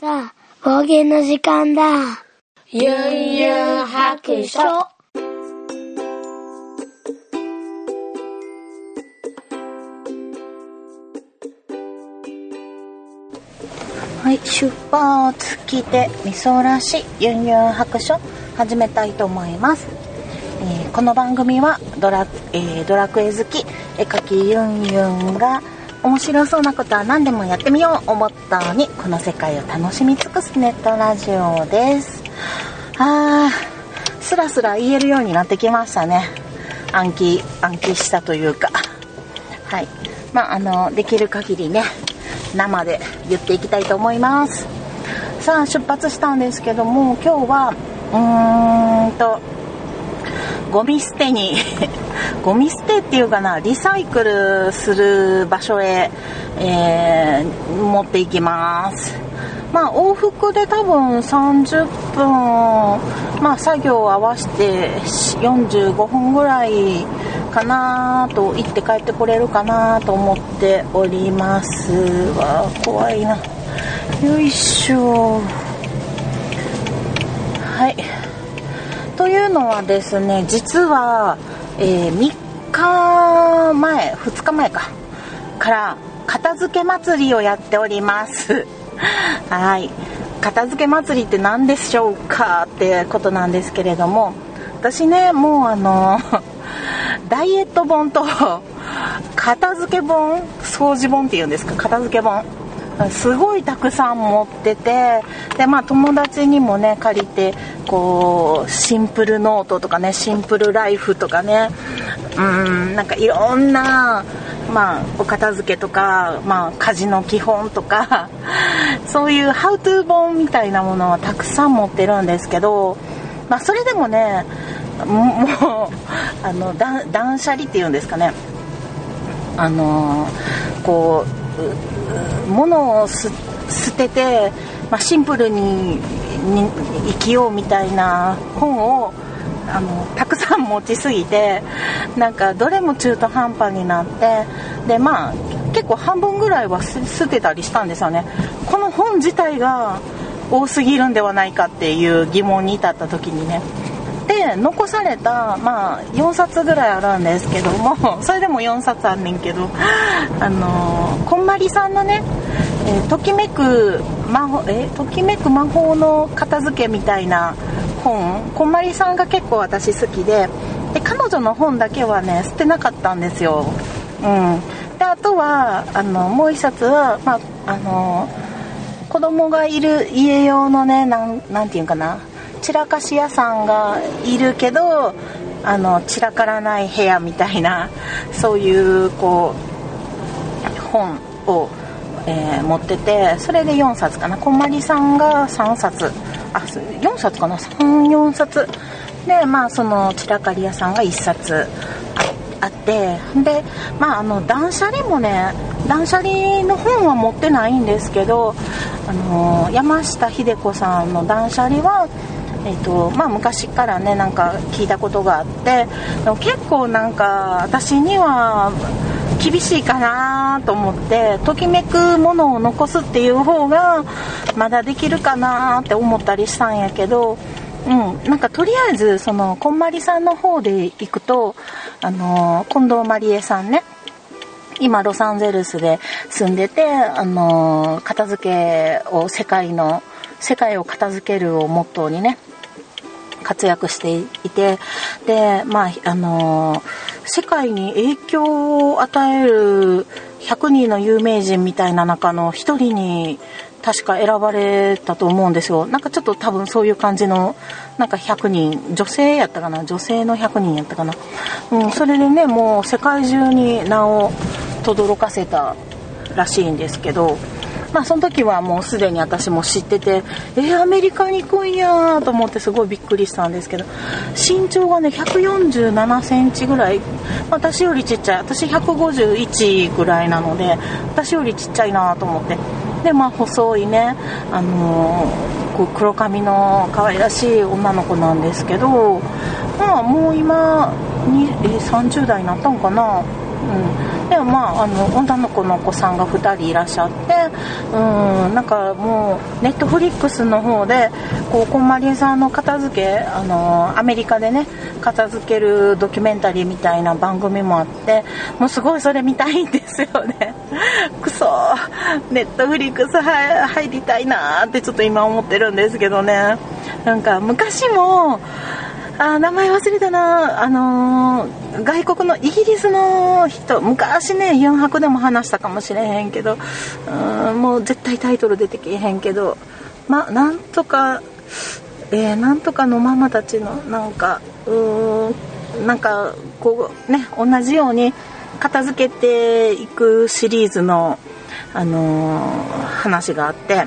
さあ、方言の時間だ。ゆんゆん白書。はい、出発来てみそらしユンユン白書始めたいと思います、えーこの番組はドラ,、えードラクエ好き絵描きユンユンが面白そうなことは何でもやってみよう思ったのにこの世界を楽しみ尽くすネットラジオです。あースラスラ言えるようになってきましたね。暗記暗記したというか。はい。まああのできる限りね生で言っていきたいと思います。さあ出発したんですけども今日はうーんとゴミ捨てに。ゴミ捨てっていうかなリサイクルする場所へ、えー持っていきます。まあ往復で多分30分まあ作業を合わせて45分ぐらいかなと行って帰ってこれるかなと思っておりますわ。怖いな。よいしょ。はい。というのはですね実は、えー3日前2日前かから片付け祭りをやっております。はい。片付け祭りって何でしょうかってことなんですけれども私ねもうあの ダイエット本と片付け本掃除本っていうんですか片付け本。すごいたくさん持っててでまあ友達にもね借りてこうシンプルノートとかねシンプルライフとかねうんなんかいろんなまあお片付けとか、まあ、家事の基本とか そういうハウトゥー本みたいなものはたくさん持ってるんですけど、まあ、それでもねもうあの断捨離っていうんですかね。あのこう物を捨てて、まあ、シンプルに生きようみたいな本をあのたくさん持ちすぎてなんかどれも中途半端になってでまあ結構半分ぐらいは捨てたりしたんですよね。この本自体が多すぎるんではないかっていう疑問に至った時にね。残された、まあ、4冊ぐらいあるんですけども それでも4冊あんねんけどあのこんまりさんのね「えーときめく魔法えときめく魔法の片付け」みたいな本こんまりさんが結構私好きでで彼女の本だけはね捨てなかったんですよ。うん、であとはあのもう一冊は、まあ、あの子供がいる家用のねなんなんていうかな散らかし屋さんがいるけどあの散らからない部屋みたいなそういうこう本を、えー持っててそれで4冊かな。こんまりさんが3冊。あ4冊かな。34冊。でまあその散らかり屋さんが1冊あって。でまああの断捨離もね断捨離の本は持ってないんですけどあの山下秀子さんの断捨離はえーとまあ、昔からねなんか聞いたことがあって結構なんか私には厳しいかなと思ってときめくものを残すっていう方がまだできるかなって思ったりしたんやけど、うん、なんかとりあえずそのこんまりさんの方で行くとあの近藤まりえさんね今ロサンゼルスで住んでてあの片付けを世界の世界を片付けるをモットーにね活躍していてでまああの世界に影響を与える100人の有名人みたいな中の1人に確か選ばれたと思うんですよ。なんかちょっと多分そういう感じのなんか100人女性やったかな？女性の100人やったかな、うん、それでねもう世界中に名を轟かせたらしいんですけどまあその時はもうすでに私も知っててえーアメリカに行くんやと思ってすごいびっくりしたんですけど身長がね147センチぐらい。私よりちっちゃい。私151ぐらいなので私よりちっちゃいなと思って。でまあ細いねあのーこう黒髪の可愛らしい女の子なんですけどまあもう今に、え30代になったんかな。うん。でまああの女の子のお子さんが2人いらっしゃってうんなんかもうネットフリックスの方でこうこんまりさんの片付けあのアメリカでね片付けるドキュメンタリーみたいな番組もあってもうすごいそれ見たいんですよね。くそネットフリックス入りたいなってちょっと今思ってるんですけどね。なんか昔もあ名前忘れたな。あのー、外国のイギリスの人昔ね4泊でも話したかもしれへんけどうんもう絶対タイトル出てけへんけどまなんとかえー、なんとかのママたちのなんかうーんなんかこうね同じように片付けていくシリーズの、あのー、話があって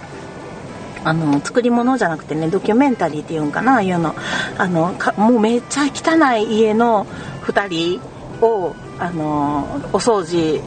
あの作り物じゃなくてねドキュメンタリーっていうんかなああいうの。あのもうめっちゃ汚い家の2人をあのお掃除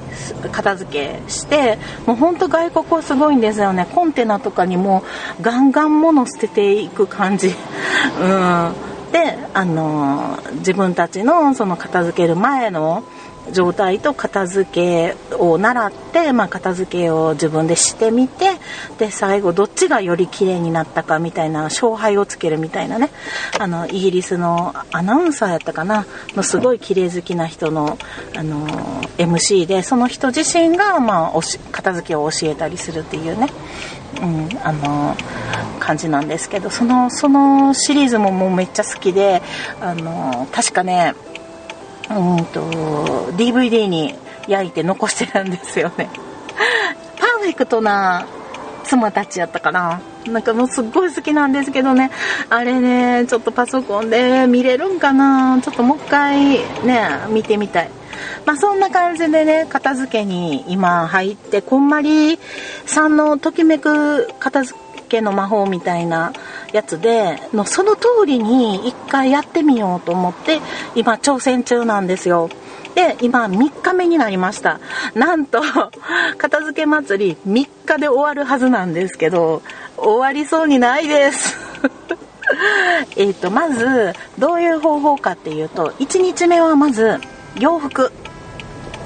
片付けしてもうほんと外国はすごいんですよね。コンテナとかにもガンガン物捨てていく感じ。うん。であの自分たちのその片付ける前の状態と片付けを習って、まあ、片付けを自分でしてみてで最後どっちがより綺麗になったかみたいな勝敗をつけるみたいなねあのイギリスのアナウンサーやったかなのすごい綺麗好きな人のあの MC でその人自身が、まあ、片付けを教えたりするっていうね、うん、あの感じなんですけどそのそのシリーズももうめっちゃ好きであの確かねうんと DVD に焼いて残してるんですよね。パーフェクトな妻たちやったかな。なんかもうすっごい好きなんですけどね。あれねちょっとパソコンで見れるんかな。ちょっともう一回ね見てみたい。まあそんな感じでね片付けに今入ってこんまりさんのときめく片付けの魔法みたいなやつでのその通りに一回やってみようと思って今挑戦中なんですよ。で今3日目になりました。なんと 片付け祭り3日で終わるはずなんですけど終わりそうにないです。えっとまずどういう方法かっていうと1日目はまず洋服、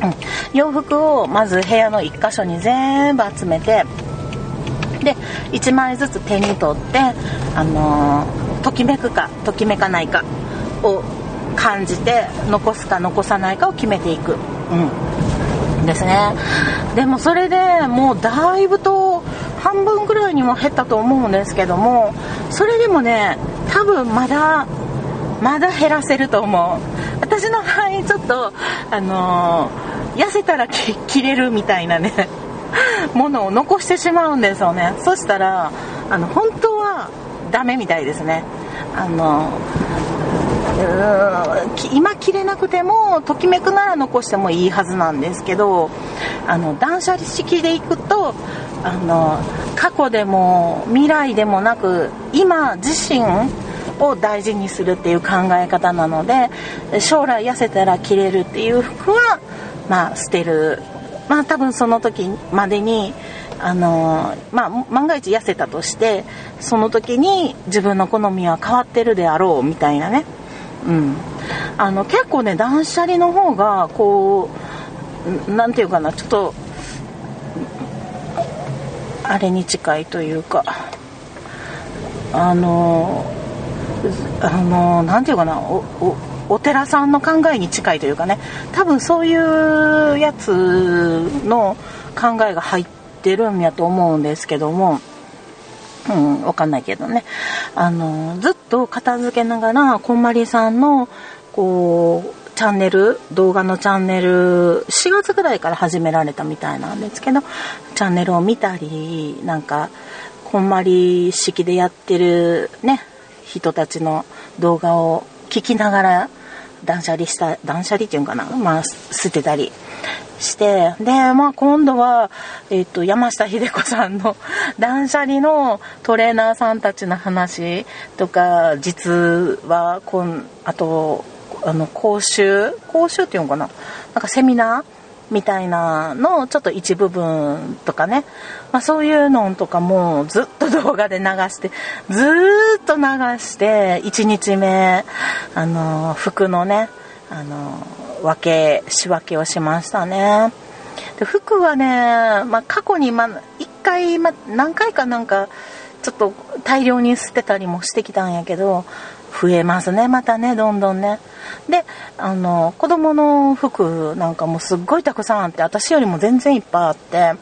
うん、洋服をまず部屋の1箇所に全部集めてで1枚ずつ手に取ってあのー、ときめくかときめかないかを感じて残すか残さないかを決めていく、うん、ですね。でもそれでもうだいぶと半分ぐらいにも減ったと思うんですけどもそれでもね多分まだまだ減らせると思う。私の場合ちょっとあのー、痩せたら着れるみたいなね。ものを残してしまうんですよね。そしたらあの本当はダメみたいですね。あの今着れなくてもときめくなら残してもいいはずなんですけどあの断捨離式でいくとあの過去でも未来でもなく今自身を大事にするっていう考え方なので将来痩せたら着れるっていう服はまあ捨てる。まあ多分その時までにあのまあ万が一痩せたとしてその時に自分の好みは変わってるであろうみたいなね。うん。あの結構ね断捨離の方がこう何て言うかなちょっとあれに近いというか。あのあの何て言うかなおおお寺さんの考えに近いというかね多分そういうやつの考えが入ってるんやと思うんですけどもうん分かんないけどね。あのずっと片付けながらこんまりさんのこうチャンネル動画のチャンネル4月ぐらいから始められたみたいなんですけどチャンネルを見たりなんかこんまり式でやってるね人たちの動画を聞きながら断捨離した断捨離っていうんかな？まあ捨てたりして。でまあ今度は、えっと山下秀子さんの断捨離のトレーナーさんたちの話とか実はこんあとあの講習？講習っていうのかな？なんかセミナーみたいなのをちょっと一部分とかね、まあ、そういうのとかもずっと動画で流してずっと流して1日目あの服のねあの分け仕分けをしましたね。で服はね、まあ、過去に、ま1回、ま何回かなんかちょっと大量に捨てたりもしてきたんやけど増えますね。またねどんどんね。であの子供の服なんかもすっごいたくさんあって私よりも全然いっぱいあって。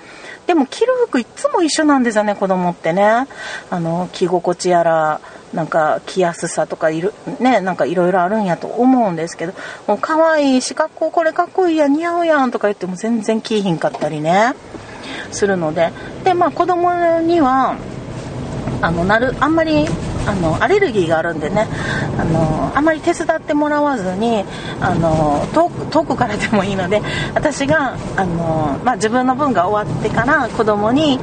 でも着る服いつも一緒なんですよね子供ってね。あの着心地やらなんか着やすさとかいるねなんかいろいろあるんやと思うんですけど。もう可愛いしかっここれかっこいいや似合うやんとか言っても全然着いひんかったりね。するので。でまあ子供にはあのなるあんまりあのアレルギーがあるんでね。あのあまり手伝ってもらわずにあの遠く遠くからでもいいので私があの、まあ、自分の分が終わってから子供に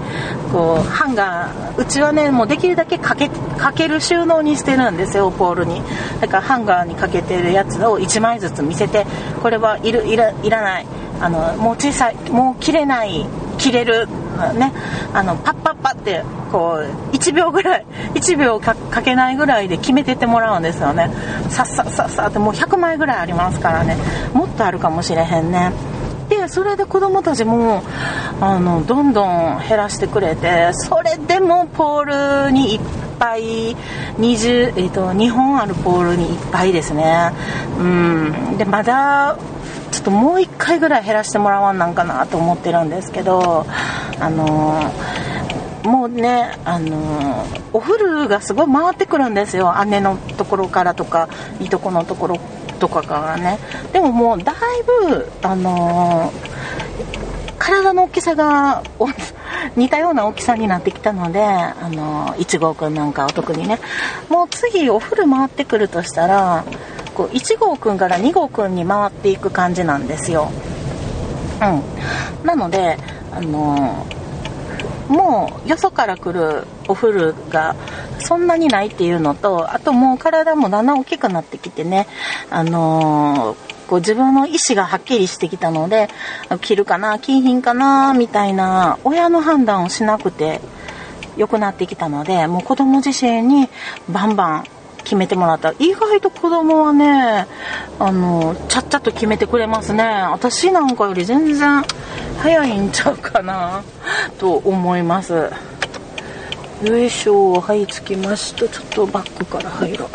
こうハンガーうちはねもうできるだけかけかける収納にしてるんですよポールに。だからハンガーにかけてるやつを1枚ずつ見せてこれはいるいらいらない。あのもう小さいもう切れない切れるね。あのパッパッパってこう1秒ぐらい 1秒かけないぐらいで決めてってもらうんですよね。さっさっさっさってもう100枚ぐらいありますからね。もっとあるかもしれへんね。でそれで子供たちもあのどんどん減らしてくれてそれでもポールにいっぱい20、えーと、2本あるポールにいっぱいですね。うん。でまだちょっともう1回ぐらい減らしてもらわんなんかなと思ってるんですけどあのもうね、あのお風呂がすごい回ってくるんですよ。姉のところからとかいとこのところとかからね。でももうだいぶあの体の大きさが似たような大きさになってきたので、あの1号くんなんかは特にね。もう次お風呂回ってくるとしたらこう1号くんから2号くんに回っていく感じなんですよ。うん、なので、あのもうよそから来るお風呂がそんなにないっていうのとあともう体もだんだん大きくなってきてね、あのこう自分の意思がはっきりしてきたので着るかな着品かなみたいな親の判断をしなくて良くなってきたのでもう子供自身にバンバン決めてもらった。意外と子供はねあのちゃっちゃと決めてくれますね。私なんかより全然早いんちゃうかなと思います。よいしょはい着きました。ちょっとバッグから入ろう。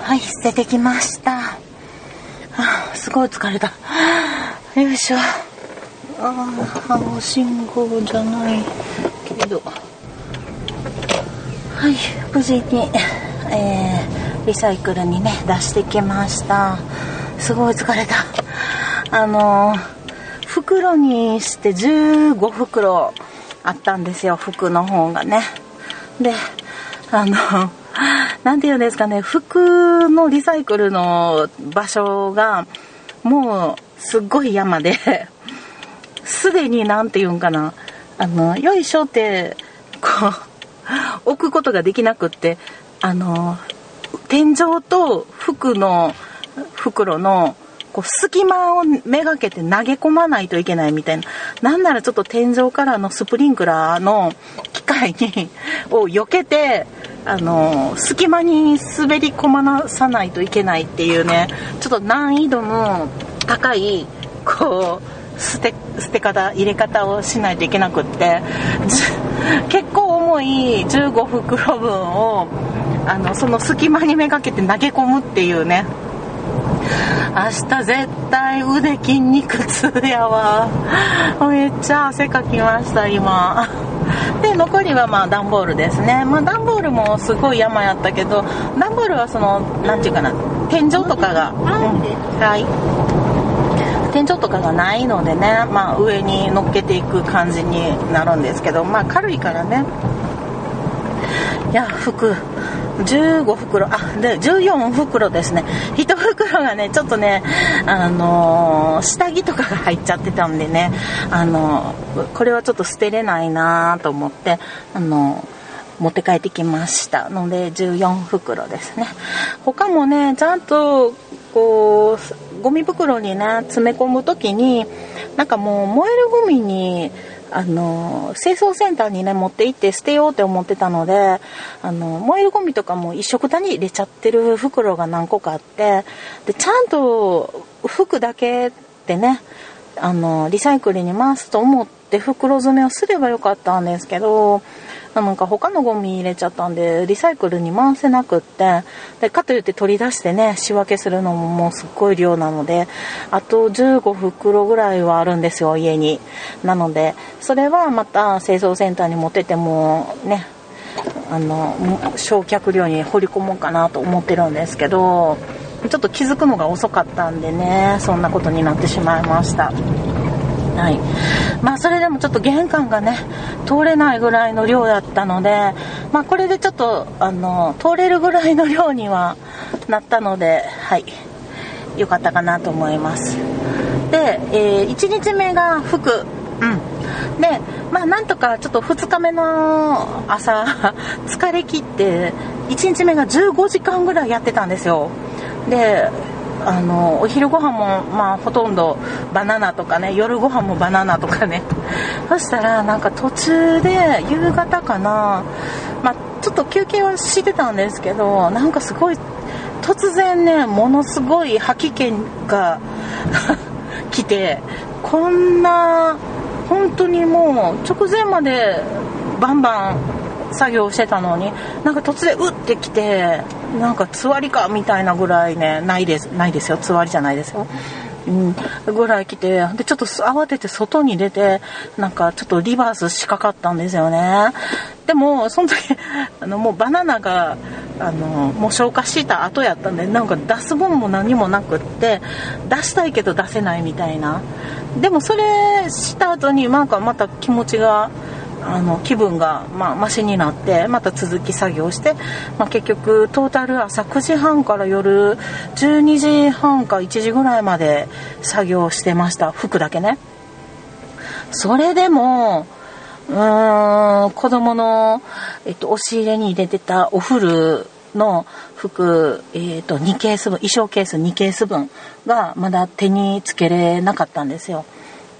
はい捨ててきました。あ、すごい疲れた。よいしょ。ああ青信号じゃないけど。はい無事に、えー、リサイクルにね出してきました。すごい疲れた。あの袋にして15袋あったんですよ服の方がね。であの何て言うんですかね服のリサイクルの場所がもうすっごい山ですでに何て言うんかな。あのよいしょってこう 置くことができなくってあの天井と服の袋のこう隙間をめがけて投げ込まないといけないみたいな。なんならちょっと天井からのスプリンクラーの機械にを避けてあの隙間に滑り込まなさないといけないっていうねちょっと難易度の高いこう捨て捨て方入れ方をしないといけなくって。結構重い15袋分をあのその隙間にめがけて投げ込むっていうね。明日絶対腕筋肉痛やわ。めっちゃ汗かきました今。で残りはまあ段ボールですね。まあ段ボールもすごい山やったけど段ボールはその何て言うかな天井とかが、うん、はい天井とかがないのでね、まあ、上に乗っけていく感じになるんですけど、まあ、軽いからね。いや服。15袋。あで14袋ですね。1袋がねちょっとねあのー、下着とかが入っちゃってたんでね。あのー、これはちょっと捨てれないなと思ってあのー持って帰ってきました。ので14袋ですね。他もねちゃんとこうゴミ袋にね詰め込む時になんかもう燃えるゴミにあの清掃センターにね持って行って捨てようって思ってたのであの燃えるゴミとかも一色たに入れちゃってる袋が何個かあってでちゃんと服だけでねあのリサイクルに回すと思って袋詰めをすればよかったんですけどなんか他のゴミ入れちゃったんでリサイクルに回せなくってでかといって取り出してね仕分けするのももうすっごい量なのであと15袋ぐらいはあるんですよ家に。なのでそれはまた清掃センターに持っててもねあの焼却量に掘り込もうかなと思ってるんですけどちょっと気づくのが遅かったんでねそんなことになってしまいました。はい。まあそれでもちょっと玄関がね通れないぐらいの量だったのでまあこれでちょっとあの通れるぐらいの量にはなったのではい。良かったかなと思います。で、えー、1日目が服。うん。でまあなんとかちょっと2日目の朝 疲れ切って1日目が15時間ぐらいやってたんですよ。であのお昼ご飯もまあほとんどバナナとかね夜ご飯もバナナとかね。そしたらなんか途中で夕方かな。まあちょっと休憩はしてたんですけどなんかすごい突然ねものすごい吐き気が 来てこんな本当にもう直前までバンバン作業してたのになんか突然うってきてなんかつわりかみたいなぐらいねないですないですよ。つわりじゃないですよ。うん、ぐらい来てでちょっと慌てて外に出てなんかちょっとリバースしかかったんですよね。でもその時 あのもうバナナがあのもう消化した後やったんでなんか出すもんも何もなくって出したいけど出せないみたいな。でもそれした後になんかまた気持ちがあの気分がまあマシになってまた続き作業して、まあ、結局トータル朝9時半から夜12時半か1時ぐらいまで作業してました服だけねそれでもうーん子供の、えっと、押し入れに入れてたお風呂の服、えーと、2ケース分衣装ケース2ケース分がまだ手につけれなかったんですよ。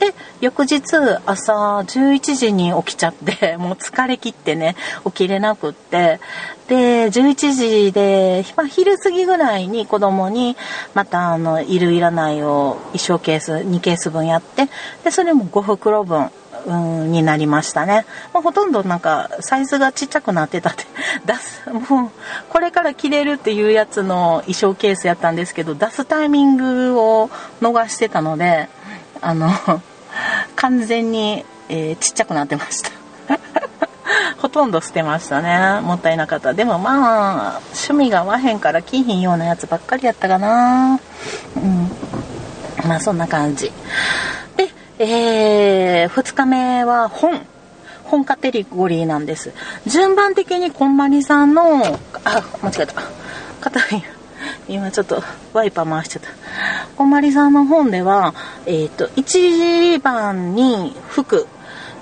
で翌日朝11時に起きちゃって もう疲れ切ってね起きれなくってで11時で、まあ、昼過ぎぐらいに子供にまたあのいるいらないを衣装ケース2ケース分やってでそれも5袋分うん、になりましたね。まあ、ほとんどなんかサイズがちっちゃくなってたって 出す、もうこれから着れるっていうやつの衣装ケースやったんですけど、出すタイミングを逃してたので、あの、完全に、えー、ちっちゃくなってました。ほとんど捨てましたね。もったいなかった。でもまあ、趣味が合わへんから着ひんようなやつばっかりやったかな。うん。まあそんな感じで。えー、2日目は本。本カテゴリーなんです。順番的にこんまりさんの、あ、間違えた。硬い。今ちょっとワイパー回しちゃった。こまりさんの本では、えっ、ー、と、1番に服、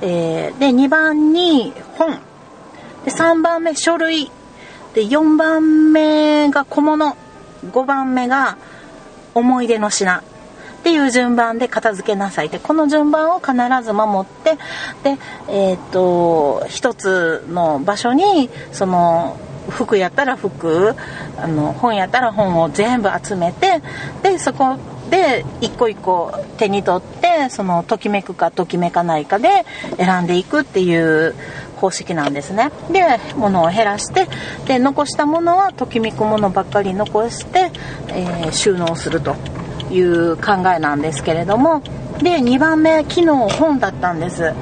えー、で、2番に本、で、3番目書類、で、4番目が小物、5番目が思い出の品、っていう順番で片付けなさい。ってこの順番を必ず守って。でえっ、ー、と一つの場所にその服やったら服あの本やったら本を全部集めてでそこで一個一個手に取ってそのときめくかときめかないかで選んでいくっていう方式なんですね。で物を減らしてで残したものはときめくものばっかり残して、えー、収納するという考えなんですけれどもで2番目昨日本だったんです。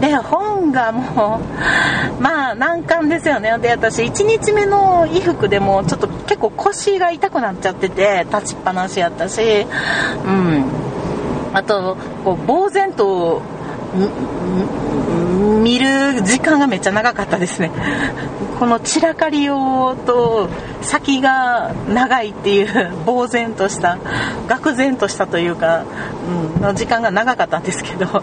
で本がもう まあ難関ですよね。で私1日目の衣服でもちょっと結構腰が痛くなっちゃってて立ちっぱなしやったしうん。あとこう呆然と見る時間がめっちゃ長かったですね。この散らかりようと先が長いっていう呆然とした愕然としたというか、うん、の時間が長かったんですけど、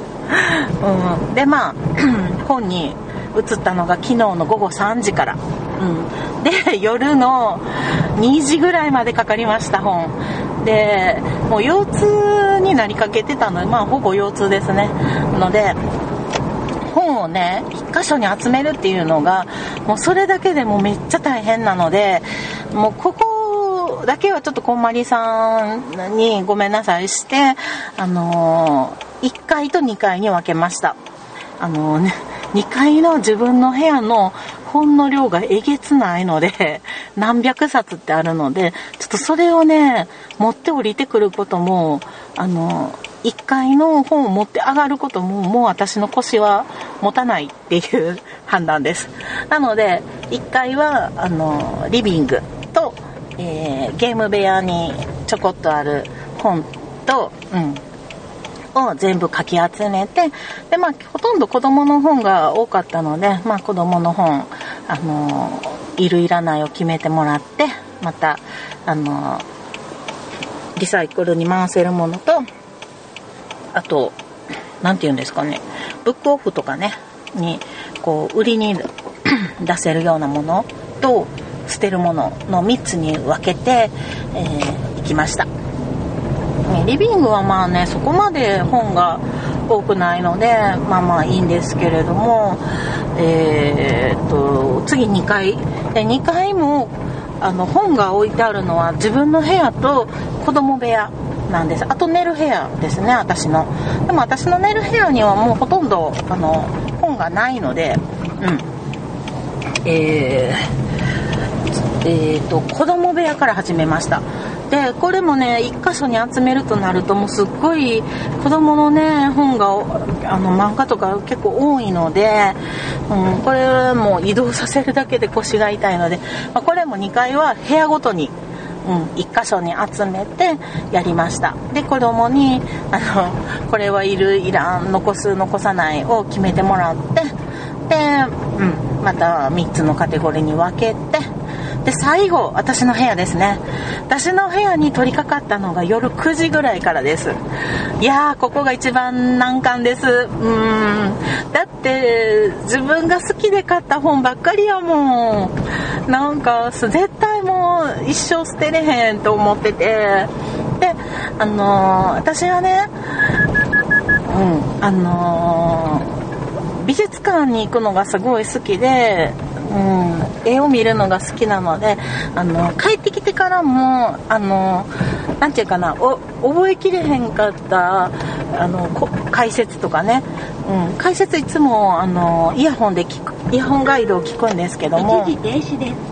うん、でまあ 本に移ったのが昨日の午後3時から、うん、で夜の2時ぐらいまでかかりました本。でもう腰痛になりかけてたのでまあほぼ腰痛ですね。ので本をね一箇所に集めるっていうのがもうそれだけでもめっちゃ大変なのでもうここだけはちょっとこんまりさんにごめんなさいしてあの1階と2階に分けました。あのね2階の自分の部屋の本の量がえげつないので、何百冊ってあるので、ちょっとそれをね、持って降りてくることも、あの、1階の本を持って上がることも、もう私の腰は持たないっていう 判断です。なので、1階は、あの、リビングと、えー、ゲーム部屋にちょこっとある本と、うん、を全部かき集めてで、まあ、ほとんど子供の本が多かったので、まあ、子供の本、あのいるいらないを決めてもらってまた、あのリサイクルに回せるものとあと何て言うんですかねブックオフとかねにこう売りに 出せるようなものと捨てるものの3つに分けて、えー、行きました。リビングはまあねそこまで本が多くないのでまあまあいいんですけれどもえー、っと次2階。で2階もあの本が置いてあるのは自分の部屋と子供部屋なんです。あと寝る部屋ですね私の。でも私の寝る部屋にはもうほとんどあの本がないのでうん。えー、えー、と子供部屋から始めました。でこれもね1箇所に集めるとなるともうすっごい子供のね本があの漫画とか結構多いので、うん、これも移動させるだけで腰が痛いので、まあ、これも2階は部屋ごとにうん、1箇所に集めてやりました。で子供にあのこれはいるいらん残す残さないを決めてもらってで、うん、また3つのカテゴリーに分けてで最後私の部屋ですね。私の部屋に取り掛かったのが夜9時ぐらいからです。いやーここが一番難関です。うん。だって自分が好きで買った本ばっかりやもん。なんか絶対もう一生捨てれへんと思ってて。であのー、私はねうんあのー、美術館に行くのがすごい好きでうん、絵を見るのが好きなのであの帰ってきてからもあのなんていうかなお覚えきれへんかったあの解説とかね、うん、解説いつもあのイヤホンで聞くイヤホンガイドを聞くんですけども。一時停止です。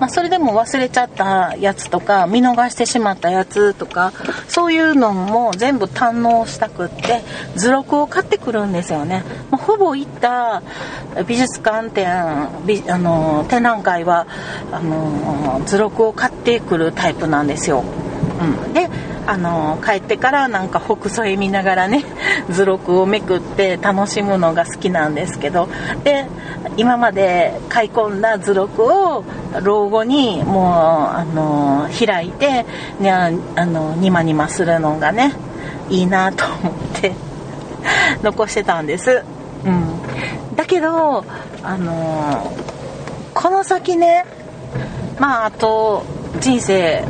まあ、それでも忘れちゃったやつとか見逃してしまったやつとかそういうのも全部堪能したくって図録を買ってくるんですよね、まあ、ほぼ行った美術館展あの展覧会はあの図録を買ってくるタイプなんですよ、うん、であの帰ってからなんか北斎見ながらね 図録をめくって楽しむのが好きなんですけどで今まで買い込んだ図録を老後にもうあの開いて、ね、あのニマニマするのがねいいなと思って 残してたんです、うん、だけどあのこの先ねまああと人生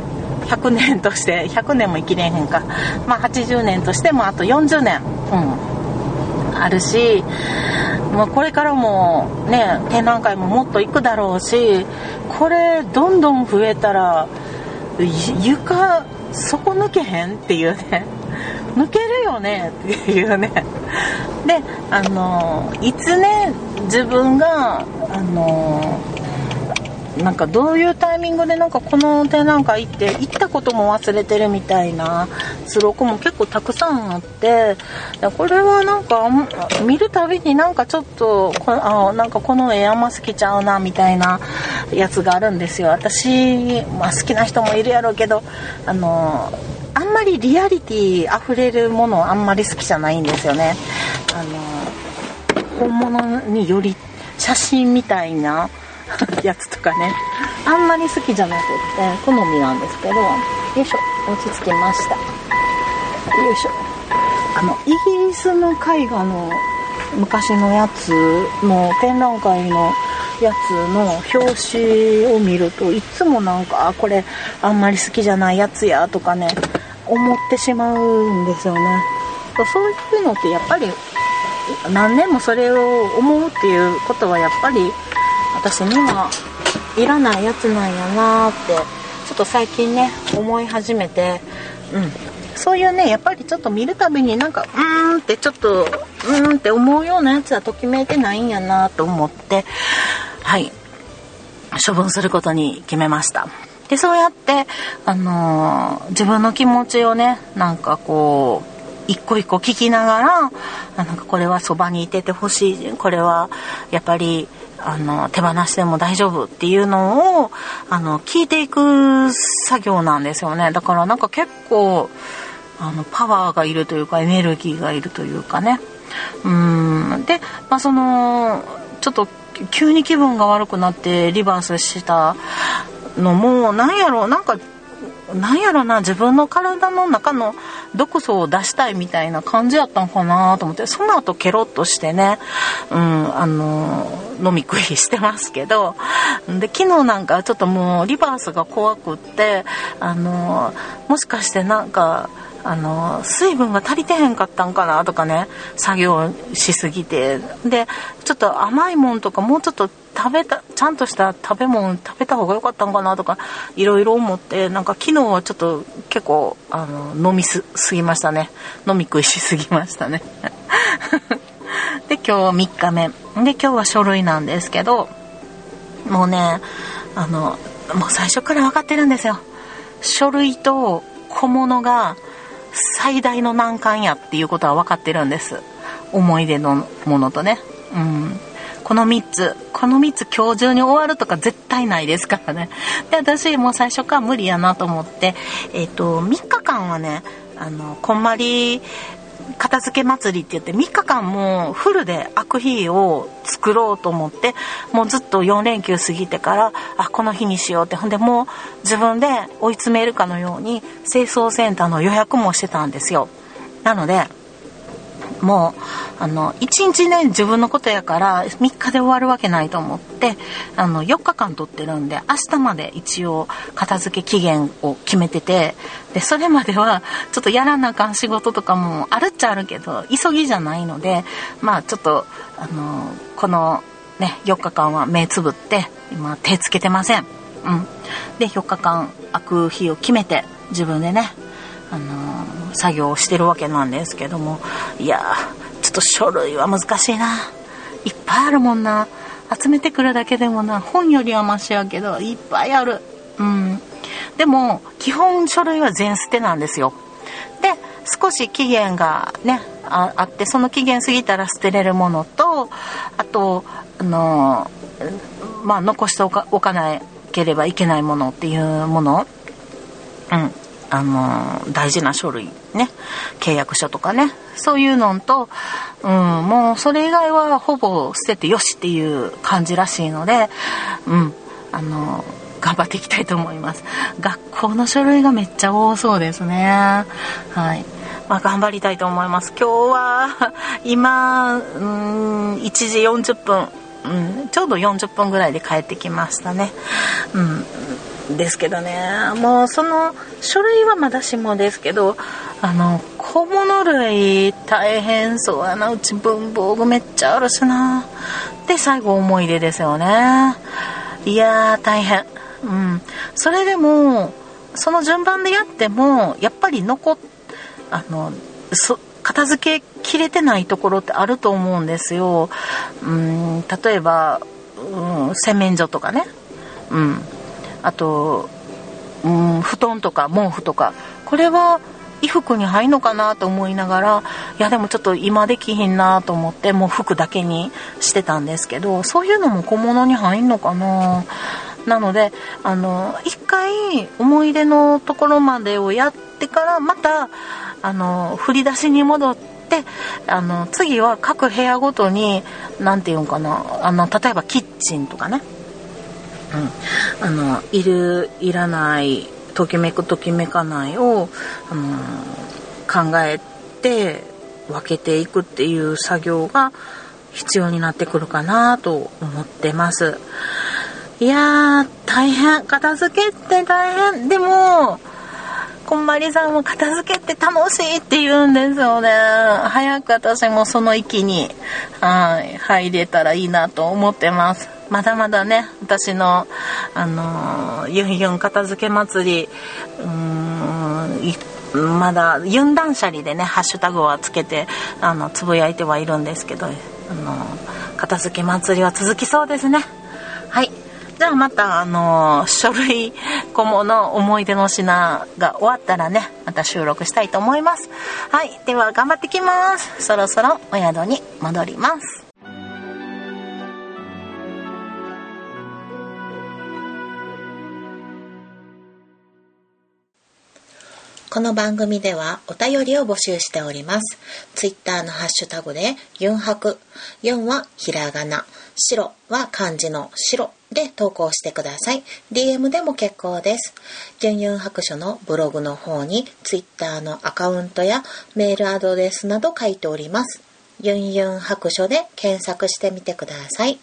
100年として100年も生きれへんか、まあ、80年としてもあと40年、うん、あるし、まあ、これからもね展覧会ももっと行くだろうしこれどんどん増えたら床底抜けへんっていうね。抜けるよねっていうね。であのいつね自分があのなんかどういうタイミングでなんかこの展覧会行って行ったことも忘れてるみたいなスロークも結構たくさんあってこれはなんか見るたびになんかちょっとこあなんかこの絵あんま好きちゃうなみたいなやつがあるんですよ。私、まあ、好きな人もいるやろうけどあのあんまりリアリティ溢れるものあんまり好きじゃないんですよね。あの本物により写真みたいな やつとかね。あんまり好きじゃなくって好みなんですけどよいしょ落ち着きました。よいしょ。あのイギリスの絵画の昔のやつの展覧会のやつの表紙を見るといつもなんかあこれあんまり好きじゃないやつやとかね思ってしまうんですよね。そういうのってやっぱり何年もそれを思うっていうことはやっぱり私にはいらないやつなんやなってちょっと最近ね思い始めてうん。そういうねやっぱりちょっと見るたびになんかうーんってちょっとうーんって思うようなやつはときめいてないんやなと思ってはい。処分することに決めました。でそうやってあのー自分の気持ちをねなんかこう一個一個聞きながらあなんかこれはそばにいててほしいこれはやっぱりあの手放しても大丈夫っていうのをあの聞いていく作業なんですよね。だからなんか結構あのパワーがいるというかエネルギーがいるというかね。うん。で、まあ、そのちょっと急に気分が悪くなってリバースしたのもなんやろうなんかなんやろな自分の体の中の毒素を出したいみたいな感じやったんかなと思ってその後ケロッとしてね、うん、あの飲み食いしてますけどで昨日なんかちょっともうリバースが怖くってあのもしかしてなんかあの水分が足りてへんかったんかなとかね作業しすぎてでちょっと甘いもんとかもうちょっと食べたちゃんとした食べ物食べた方が良かったんかなとかいろいろ思ってなんか昨日はちょっと結構あの飲みすぎましたね。飲み食いしすぎましたね。で今日3日目。で今日は書類なんですけどもうねあのもう最初から分かってるんですよ。書類と小物が最大の難関やっていうことは分かってるんです。思い出のものとね。うん。この3つこの3つ今日中に終わるとか絶対ないですからね。で私もう最初から無理やなと思ってえっ、と3日間はねあのこんまり片付け祭りって言って3日間もうフルで開く日を作ろうと思ってもうずっと4連休過ぎてからあこの日にしようって。ほんでもう自分で追い詰めるかのように清掃センターの予約もしてたんですよ。なのでもうあの1日ね自分のことやから3日で終わるわけないと思ってあの4日間取ってるんで明日まで一応片付け期限を決めててでそれまではちょっとやらなあかん仕事とかもあるっちゃあるけど急ぎじゃないのでまあちょっとあのこのね4日間は目つぶって今手つけてません。うん、で4日間空く日を決めて自分でねあの作業をしてるわけなんですけどもいやちょっと書類は難しいな。いっぱいあるもんな。集めてくるだけでもな本よりはマシやけどいっぱいある。うん。でも基本書類は全捨てなんですよ。で少し期限がねああってその期限過ぎたら捨てれるものとあとあのまあ残しておかおかなければいけないものっていうもの。うん。あの大事な書類ね。契約書とかね。そういうのと、うん、もうそれ以外はほぼ捨ててよしっていう感じらしいので、うん、あの頑張っていきたいと思います。学校の書類がめっちゃ多そうですね。はい。まあ、頑張りたいと思います。今日は今、うん、1時40分うん、ちょうど40分ぐらいで帰ってきましたね。うん、ですけどね。もうその書類はまだしもですけどあの小物類大変そうやな。うち文房具めっちゃあるしな。で最後思い出ですよね。いやー大変。うん。それでもその順番でやってもやっぱり残っあのそ片付けきれてないところってあると思うんですよ。うん。例えば、うん、洗面所とかね、うん、あと、うん、布団とか毛布とか。これは衣服に入んのかなと思いながらいやでもちょっと今できひんなと思ってもう服だけにしてたんですけどそういうのも小物に入んのかな。なのであの一回思い出のところまでをやってからまたあの振り出しに戻ってあの次は各部屋ごとに何て言うんかな。あの例えばキッチンとかね、うん、あのいるいらないときめくときめかないを、あの考えて分けていくっていう作業が必要になってくるかなと思ってます。いやー大変。片付けって大変。でもこんまりさんも片付けって楽しいって言うんですよね。早く私もその域に、はい、入れたらいいなと思ってます。まだまだね、私の、あのー、ユンユン片付け祭り、うーん、まだ、ユン断捨離でね、ハッシュタグはつけて、あの、つぶやいてはいるんですけど、あのー、片付け祭りは続きそうですね。はい。じゃあまた、あのー、書類、小物、思い出の品が終わったらね、また収録したいと思います。はい。では頑張ってきます。そろそろお宿に戻ります。この番組ではお便りを募集しております。ツイッターのハッシュタグで、ユンハク。4はひらがな。白は漢字の白で投稿してください。DM でも結構です。ユンユン白書のブログの方に Twitter のアカウントやメールアドレスなど書いております。ユンユン白書で検索してみてください。